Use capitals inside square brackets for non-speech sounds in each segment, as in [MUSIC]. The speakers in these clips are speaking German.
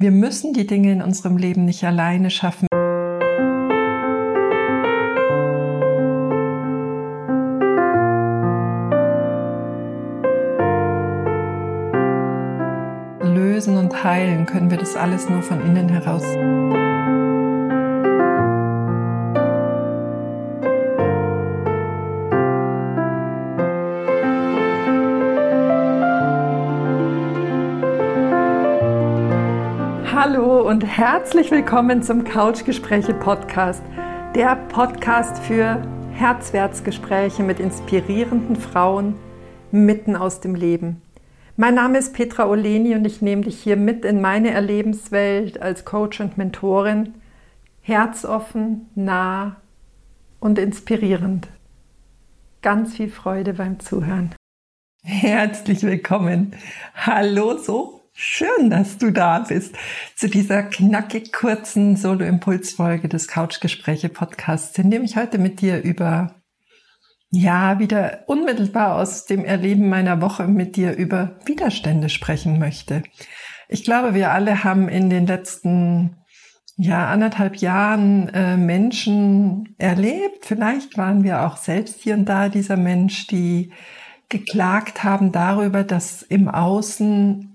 Wir müssen die Dinge in unserem Leben nicht alleine schaffen. Lösen und heilen können wir das alles nur von innen heraus. Hallo und herzlich willkommen zum Couchgespräche Podcast, der Podcast für Herzwärtsgespräche mit inspirierenden Frauen mitten aus dem Leben. Mein Name ist Petra Oleni und ich nehme dich hier mit in meine Erlebenswelt als Coach und Mentorin. Herzoffen, nah und inspirierend. Ganz viel Freude beim Zuhören. Herzlich willkommen. Hallo, so Schön, dass du da bist zu dieser knackig kurzen Solo-Impulsfolge des Couchgespräche Podcasts, in dem ich heute mit dir über, ja, wieder unmittelbar aus dem Erleben meiner Woche mit dir über Widerstände sprechen möchte. Ich glaube, wir alle haben in den letzten ja, anderthalb Jahren äh, Menschen erlebt. Vielleicht waren wir auch selbst hier und da dieser Mensch, die geklagt haben darüber, dass im Außen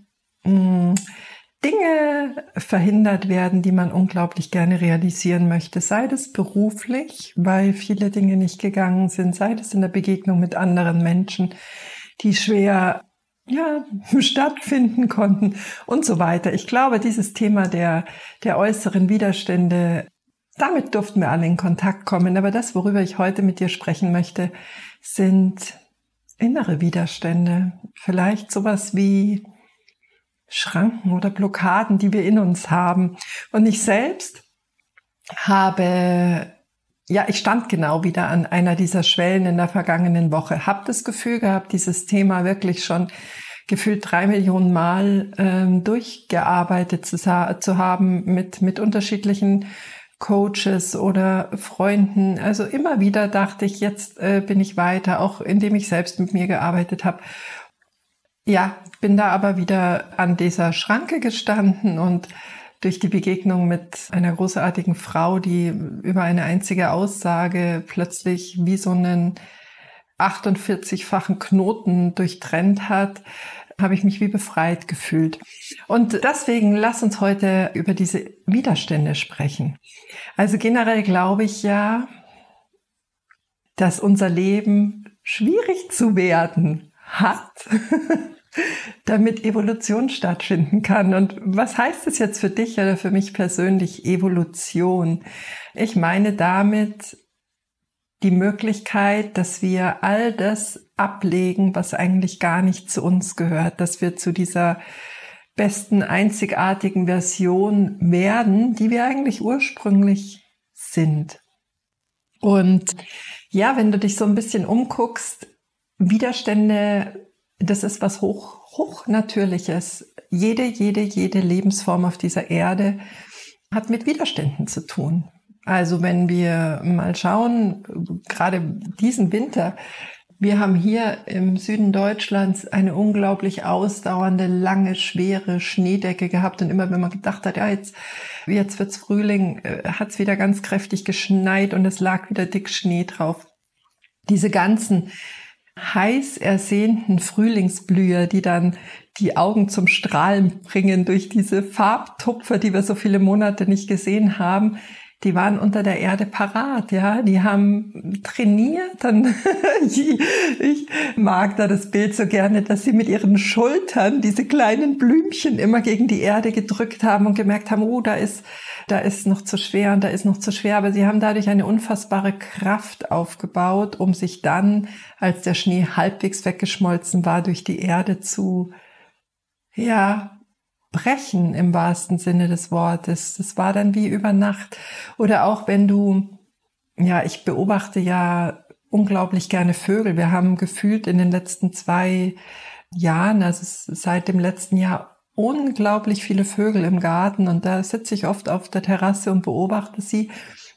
Dinge verhindert werden, die man unglaublich gerne realisieren möchte, sei das beruflich, weil viele Dinge nicht gegangen sind, sei das in der Begegnung mit anderen Menschen, die schwer ja, [LAUGHS] stattfinden konnten und so weiter. Ich glaube, dieses Thema der, der äußeren Widerstände, damit durften wir alle in Kontakt kommen. Aber das, worüber ich heute mit dir sprechen möchte, sind innere Widerstände. Vielleicht sowas wie Schranken oder Blockaden, die wir in uns haben. Und ich selbst habe, ja, ich stand genau wieder an einer dieser Schwellen in der vergangenen Woche, habe das Gefühl gehabt, dieses Thema wirklich schon gefühlt drei Millionen Mal ähm, durchgearbeitet zu, zu haben mit, mit unterschiedlichen Coaches oder Freunden. Also immer wieder dachte ich, jetzt äh, bin ich weiter, auch indem ich selbst mit mir gearbeitet habe. Ja, bin da aber wieder an dieser Schranke gestanden und durch die Begegnung mit einer großartigen Frau, die über eine einzige Aussage plötzlich wie so einen 48-fachen Knoten durchtrennt hat, habe ich mich wie befreit gefühlt. Und deswegen lass uns heute über diese Widerstände sprechen. Also generell glaube ich ja, dass unser Leben schwierig zu werden hat, [LAUGHS] damit Evolution stattfinden kann. Und was heißt es jetzt für dich oder für mich persönlich Evolution? Ich meine damit die Möglichkeit, dass wir all das ablegen, was eigentlich gar nicht zu uns gehört, dass wir zu dieser besten, einzigartigen Version werden, die wir eigentlich ursprünglich sind. Und ja, wenn du dich so ein bisschen umguckst, Widerstände das ist was hoch, hochnatürliches. Jede, jede, jede Lebensform auf dieser Erde hat mit Widerständen zu tun. Also wenn wir mal schauen, gerade diesen Winter, wir haben hier im Süden Deutschlands eine unglaublich ausdauernde, lange, schwere Schneedecke gehabt. Und immer wenn man gedacht hat, ja, jetzt, jetzt wird's Frühling, äh, hat's wieder ganz kräftig geschneit und es lag wieder dick Schnee drauf. Diese ganzen heiß ersehnten Frühlingsblüher, die dann die Augen zum Strahlen bringen durch diese Farbtupfer, die wir so viele Monate nicht gesehen haben, die waren unter der Erde parat, ja, die haben trainiert, dann [LAUGHS] ich, mag da das Bild so gerne, dass sie mit ihren Schultern diese kleinen Blümchen immer gegen die Erde gedrückt haben und gemerkt haben, oh, da ist da ist noch zu schwer und da ist noch zu schwer, aber sie haben dadurch eine unfassbare Kraft aufgebaut, um sich dann, als der Schnee halbwegs weggeschmolzen war, durch die Erde zu, ja, brechen im wahrsten Sinne des Wortes. Das war dann wie über Nacht. Oder auch wenn du, ja, ich beobachte ja unglaublich gerne Vögel. Wir haben gefühlt in den letzten zwei Jahren, also seit dem letzten Jahr unglaublich viele Vögel im Garten und da sitze ich oft auf der Terrasse und beobachte sie.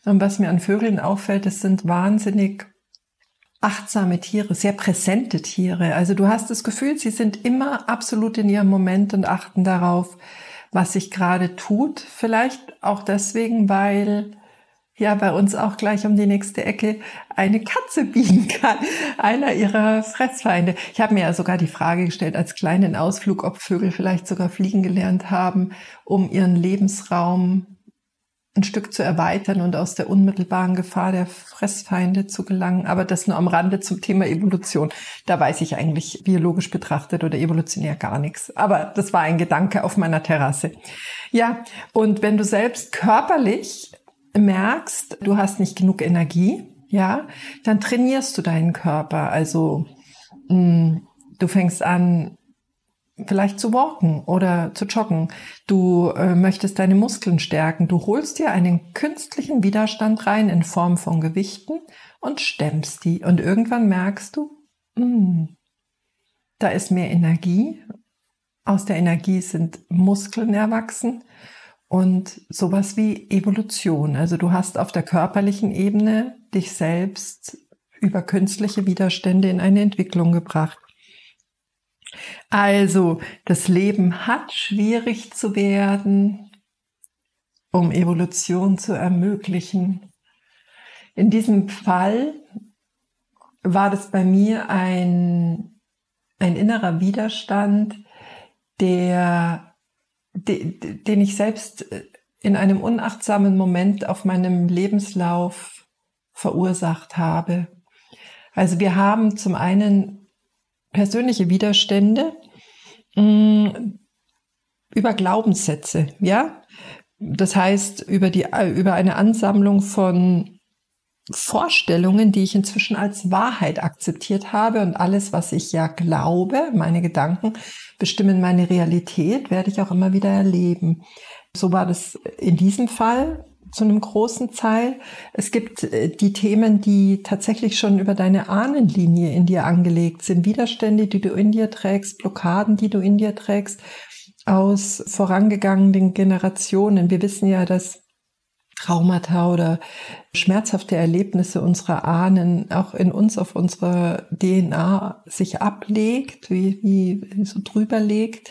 Und was mir an Vögeln auffällt, es sind wahnsinnig achtsame Tiere, sehr präsente Tiere. Also du hast das Gefühl, sie sind immer absolut in ihrem Moment und achten darauf, was sich gerade tut. Vielleicht auch deswegen, weil ja bei uns auch gleich um die nächste Ecke eine Katze biegen kann, [LAUGHS] einer ihrer Fressfeinde. Ich habe mir ja sogar die Frage gestellt als kleinen Ausflug, ob Vögel vielleicht sogar fliegen gelernt haben, um ihren Lebensraum ein Stück zu erweitern und aus der unmittelbaren Gefahr der Fressfeinde zu gelangen. Aber das nur am Rande zum Thema Evolution. Da weiß ich eigentlich biologisch betrachtet oder evolutionär gar nichts. Aber das war ein Gedanke auf meiner Terrasse. Ja, und wenn du selbst körperlich merkst, du hast nicht genug Energie, ja, dann trainierst du deinen Körper. Also mh, mm, du fängst an, vielleicht zu walken oder zu joggen. Du äh, möchtest deine Muskeln stärken. Du holst dir einen künstlichen Widerstand rein in Form von Gewichten und stemmst die. Und irgendwann merkst du, mh, hm, da ist mehr Energie. Aus der Energie sind Muskeln erwachsen und sowas wie Evolution. Also du hast auf der körperlichen Ebene dich selbst über künstliche Widerstände in eine Entwicklung gebracht. Also, das Leben hat schwierig zu werden, um Evolution zu ermöglichen. In diesem Fall war das bei mir ein, ein innerer Widerstand, der, de, den ich selbst in einem unachtsamen Moment auf meinem Lebenslauf verursacht habe. Also wir haben zum einen persönliche Widerstände mh, mm, über Glaubenssätze, ja. Das heißt, über die, über eine Ansammlung von Vorstellungen, die ich inzwischen als Wahrheit akzeptiert habe und alles, was ich ja glaube, meine Gedanken bestimmen meine Realität, werde ich auch immer wieder erleben. So war das in diesem Fall zu einem großen Teil. Es gibt äh, die Themen, die tatsächlich schon über deine Ahnenlinie in dir angelegt sind. Widerstände, die du in dir trägst, Blockaden, die du in dir trägst aus vorangegangenen Generationen. Wir wissen ja, dass Traumata oder schmerzhafte Erlebnisse unserer Ahnen auch in uns auf unserer DNA sich ablegt, wie, wie so drüber legt.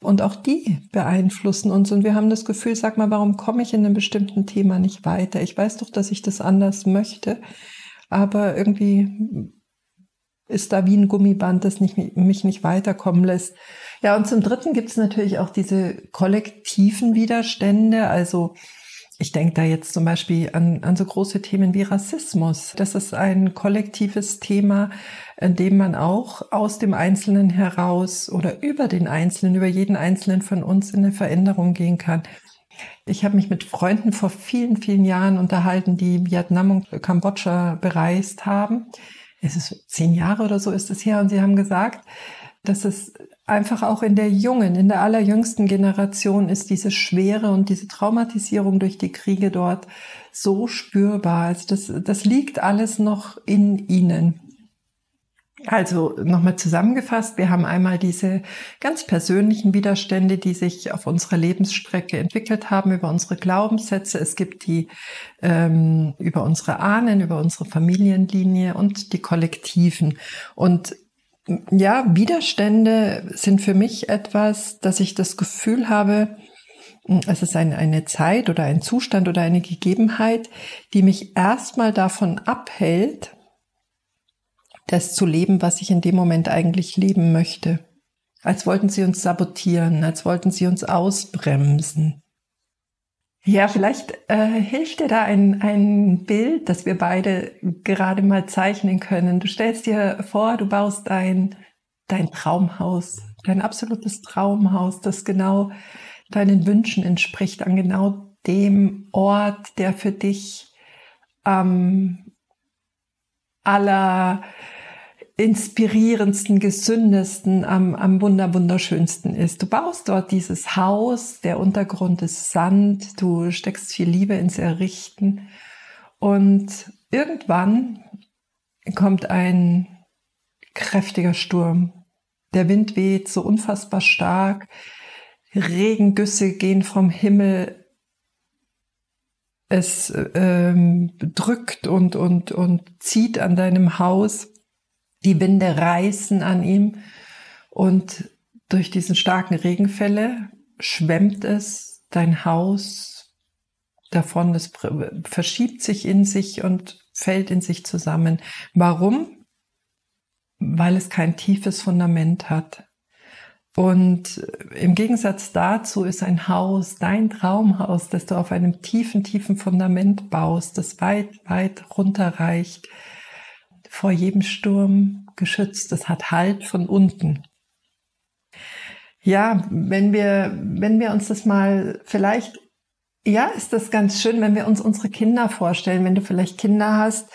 Und auch die beeinflussen uns. Und wir haben das Gefühl, sag mal, warum komme ich in einem bestimmten Thema nicht weiter? Ich weiß doch, dass ich das anders möchte, aber irgendwie ist da wie ein Gummiband, das nicht, mich nicht weiterkommen lässt. Ja, und zum Dritten gibt es natürlich auch diese kollektiven Widerstände, also ich denke da jetzt zum Beispiel an, an so große Themen wie Rassismus. Das ist ein kollektives Thema, in dem man auch aus dem Einzelnen heraus oder über den Einzelnen, über jeden Einzelnen von uns in eine Veränderung gehen kann. Ich habe mich mit Freunden vor vielen, vielen Jahren unterhalten, die Vietnam und Kambodscha bereist haben. Es ist zehn Jahre oder so ist es her und sie haben gesagt, dass es einfach auch in der jungen, in der allerjüngsten Generation ist diese Schwere und diese Traumatisierung durch die Kriege dort so spürbar. Also das, das liegt alles noch in ihnen. Also nochmal zusammengefasst, wir haben einmal diese ganz persönlichen Widerstände, die sich auf unserer Lebensstrecke entwickelt haben über unsere Glaubenssätze. Es gibt die ähm, über unsere Ahnen, über unsere Familienlinie und die kollektiven. Und ja, Widerstände sind für mich etwas, dass ich das Gefühl habe, es ist eine, eine Zeit oder ein Zustand oder eine Gegebenheit, die mich erstmal davon abhält, das zu leben, was ich in dem Moment eigentlich leben möchte. Als wollten sie uns sabotieren, als wollten sie uns ausbremsen. Ja, vielleicht äh, hilft dir da ein, ein Bild, das wir beide gerade mal zeichnen können. Du stellst dir vor, du baust ein, dein Traumhaus, dein absolutes Traumhaus, das genau deinen Wünschen entspricht, an genau dem Ort, der für dich ähm, aller inspirierendsten, gesündesten, am, am wunder, wunderschönsten ist. Du baust dort dieses Haus, der Untergrund ist Sand, du steckst viel Liebe ins Errichten und irgendwann kommt ein kräftiger Sturm. Der Wind weht so unfassbar stark, Regengüsse gehen vom Himmel, es ähm, drückt und, und, und zieht an deinem Haus die Winde reißen an ihm und durch diesen starken Regenfälle schwemmt es dein Haus davon, es verschiebt sich in sich und fällt in sich zusammen. Warum? Weil es kein tiefes Fundament hat. Und im Gegensatz dazu ist ein Haus, dein Traumhaus, das du auf einem tiefen, tiefen Fundament baust, das weit, weit runterreicht, vor jedem Sturm geschützt. Es hat Halt von unten. Ja, wenn wir, wenn wir uns das mal vielleicht, ja, ist das ganz schön, wenn wir uns unsere Kinder vorstellen, wenn du vielleicht Kinder hast,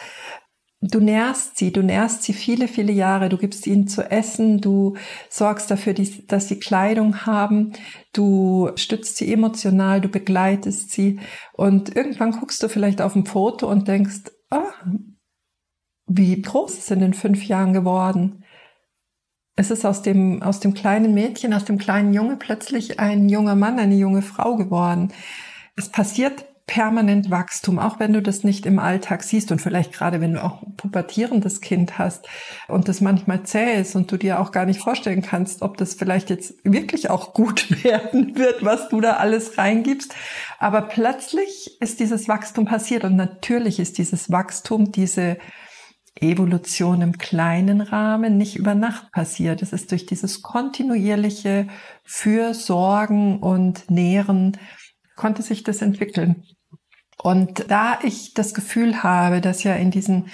Du nährst sie, du nährst sie viele, viele Jahre, du gibst ihnen zu essen, du sorgst dafür, dass sie Kleidung haben, du stützt sie emotional, du begleitest sie und irgendwann guckst du vielleicht auf ein Foto und denkst, ah, wie groß ist in den fünf Jahren geworden? Es ist aus dem, aus dem kleinen Mädchen, aus dem kleinen Junge plötzlich ein junger Mann, eine junge Frau geworden. Es passiert permanent Wachstum, auch wenn du das nicht im Alltag siehst und vielleicht gerade wenn du auch ein pubertierendes Kind hast und das manchmal zäh ist und du dir auch gar nicht vorstellen kannst, ob das vielleicht jetzt wirklich auch gut [LAUGHS] werden wird, was du da alles reingibst. Aber plötzlich ist dieses Wachstum passiert und natürlich ist dieses Wachstum, diese Evolution im kleinen Rahmen nicht über Nacht passiert. Es ist durch dieses kontinuierliche Fürsorgen und Nähren konnte sich das entwickeln. Und da ich das Gefühl habe, dass ja in diesen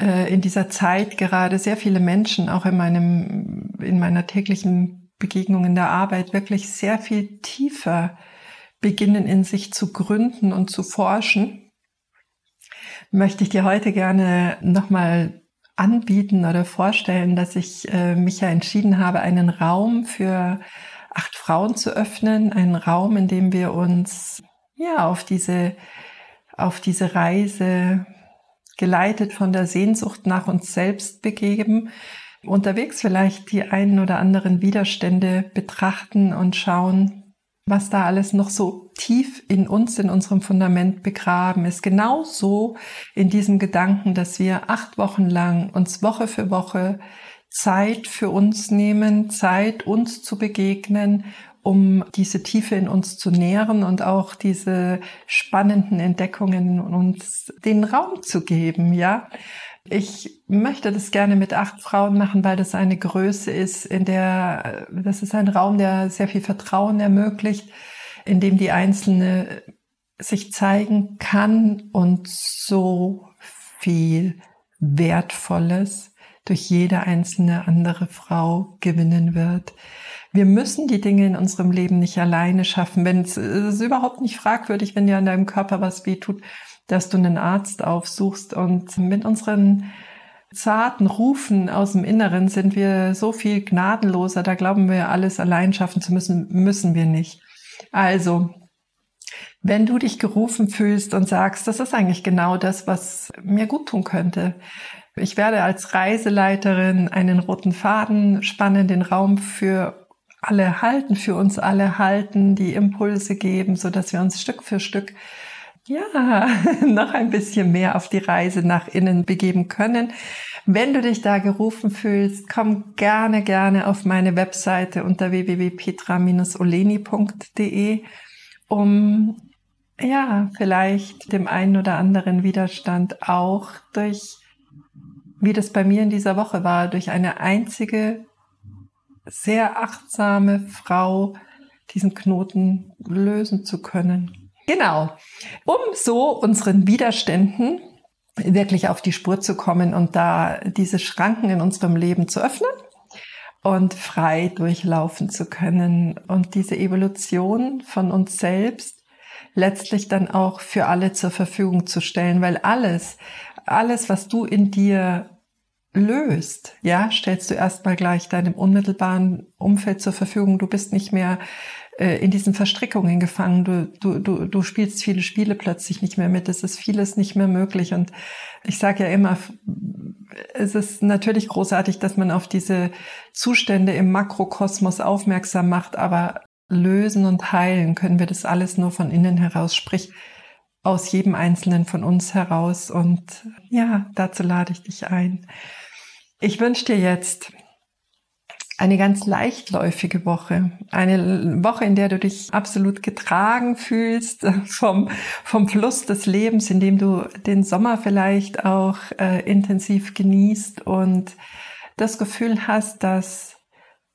äh, in dieser Zeit gerade sehr viele Menschen auch in meinem in meiner täglichen Begegnung in der Arbeit wirklich sehr viel tiefer beginnen in sich zu gründen und zu forschen, möchte ich dir heute gerne nochmal anbieten oder vorstellen, dass ich äh, mich ja entschieden habe, einen Raum für acht Frauen zu öffnen, einen Raum, in dem wir uns ja auf diese auf diese Reise geleitet von der Sehnsucht nach uns selbst begeben, unterwegs vielleicht die einen oder anderen Widerstände betrachten und schauen, was da alles noch so tief in uns, in unserem Fundament begraben ist. Genauso in diesem Gedanken, dass wir acht Wochen lang uns Woche für Woche Zeit für uns nehmen, Zeit uns zu begegnen um diese Tiefe in uns zu nähren und auch diese spannenden Entdeckungen uns den Raum zu geben, ja. Ich möchte das gerne mit acht Frauen machen, weil das eine Größe ist, in der, das ist ein Raum, der sehr viel Vertrauen ermöglicht, in dem die Einzelne sich zeigen kann und so viel Wertvolles durch jede einzelne andere Frau gewinnen wird. Wir müssen die Dinge in unserem Leben nicht alleine schaffen. Wenn es, ist überhaupt nicht fragwürdig, wenn dir an deinem Körper was wehtut, dass du einen Arzt aufsuchst. Und mit unseren zarten Rufen aus dem Inneren sind wir so viel gnadenloser. Da glauben wir, alles allein schaffen zu müssen, müssen wir nicht. Also, wenn du dich gerufen fühlst und sagst, das ist eigentlich genau das, was mir gut tun könnte. Ich werde als Reiseleiterin einen roten Faden spannen, den Raum für alle halten, für uns alle halten, die Impulse geben, so dass wir uns Stück für Stück ja, [LAUGHS] noch ein bisschen mehr auf die Reise nach innen begeben können. Wenn du dich da gerufen fühlst, komm gerne, gerne auf meine Webseite unter www.petra-oleni.de, um ja, vielleicht dem einen oder anderen Widerstand auch durch, wie das bei mir in dieser Woche war, durch eine einzige sehr achtsame Frau diesen Knoten lösen zu können. Genau. Um so unseren Widerständen wirklich auf die Spur zu kommen und da diese Schranken in unserem Leben zu öffnen und frei durchlaufen zu können und diese Evolution von uns selbst letztlich dann auch für alle zur Verfügung zu stellen, weil alles, alles, was du in dir löst, ja, stellst du erstmal gleich deinem unmittelbaren Umfeld zur Verfügung. Du bist nicht mehr äh, in diesen Verstrickungen gefangen. Du, du, du, du spielst viele Spiele plötzlich nicht mehr mit. Es ist vieles nicht mehr möglich. Und ich sage ja immer, es ist natürlich großartig, dass man auf diese Zustände im Makrokosmos aufmerksam macht, aber lösen und heilen können wir das alles nur von innen heraus. Sprich, aus jedem Einzelnen von uns heraus. Und ja, dazu lade ich dich ein. Ich wünsche dir jetzt eine ganz leichtläufige Woche. Eine Woche, in der du dich absolut getragen fühlst vom, vom Fluss des Lebens, in dem du den Sommer vielleicht auch äh, intensiv genießt und das Gefühl hast, dass,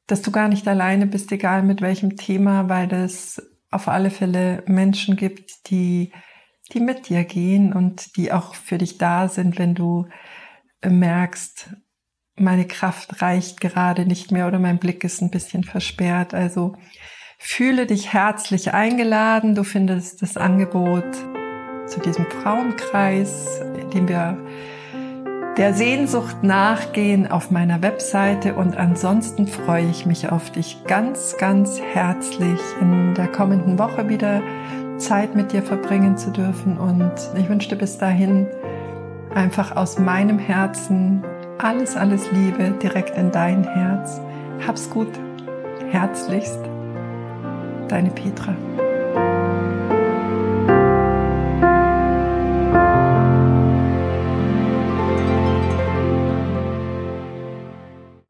dass du gar nicht alleine bist, egal mit welchem Thema, weil es auf alle Fälle Menschen gibt, die, die mit dir gehen und die auch für dich da sind, wenn du merkst, meine Kraft reicht gerade nicht mehr oder mein Blick ist ein bisschen versperrt. Also fühle dich herzlich eingeladen. Du findest das Angebot zu diesem Frauenkreis, in dem wir der Sehnsucht nachgehen auf meiner Webseite und ansonsten freue ich mich auf dich ganz, ganz herzlich in der kommenden Woche wieder Zeit mit dir verbringen zu dürfen und ich wünsche dir bis dahin einfach aus meinem Herzen alles, alles Liebe direkt in dein Herz. Hab's gut. Herzlichst. Deine Petra.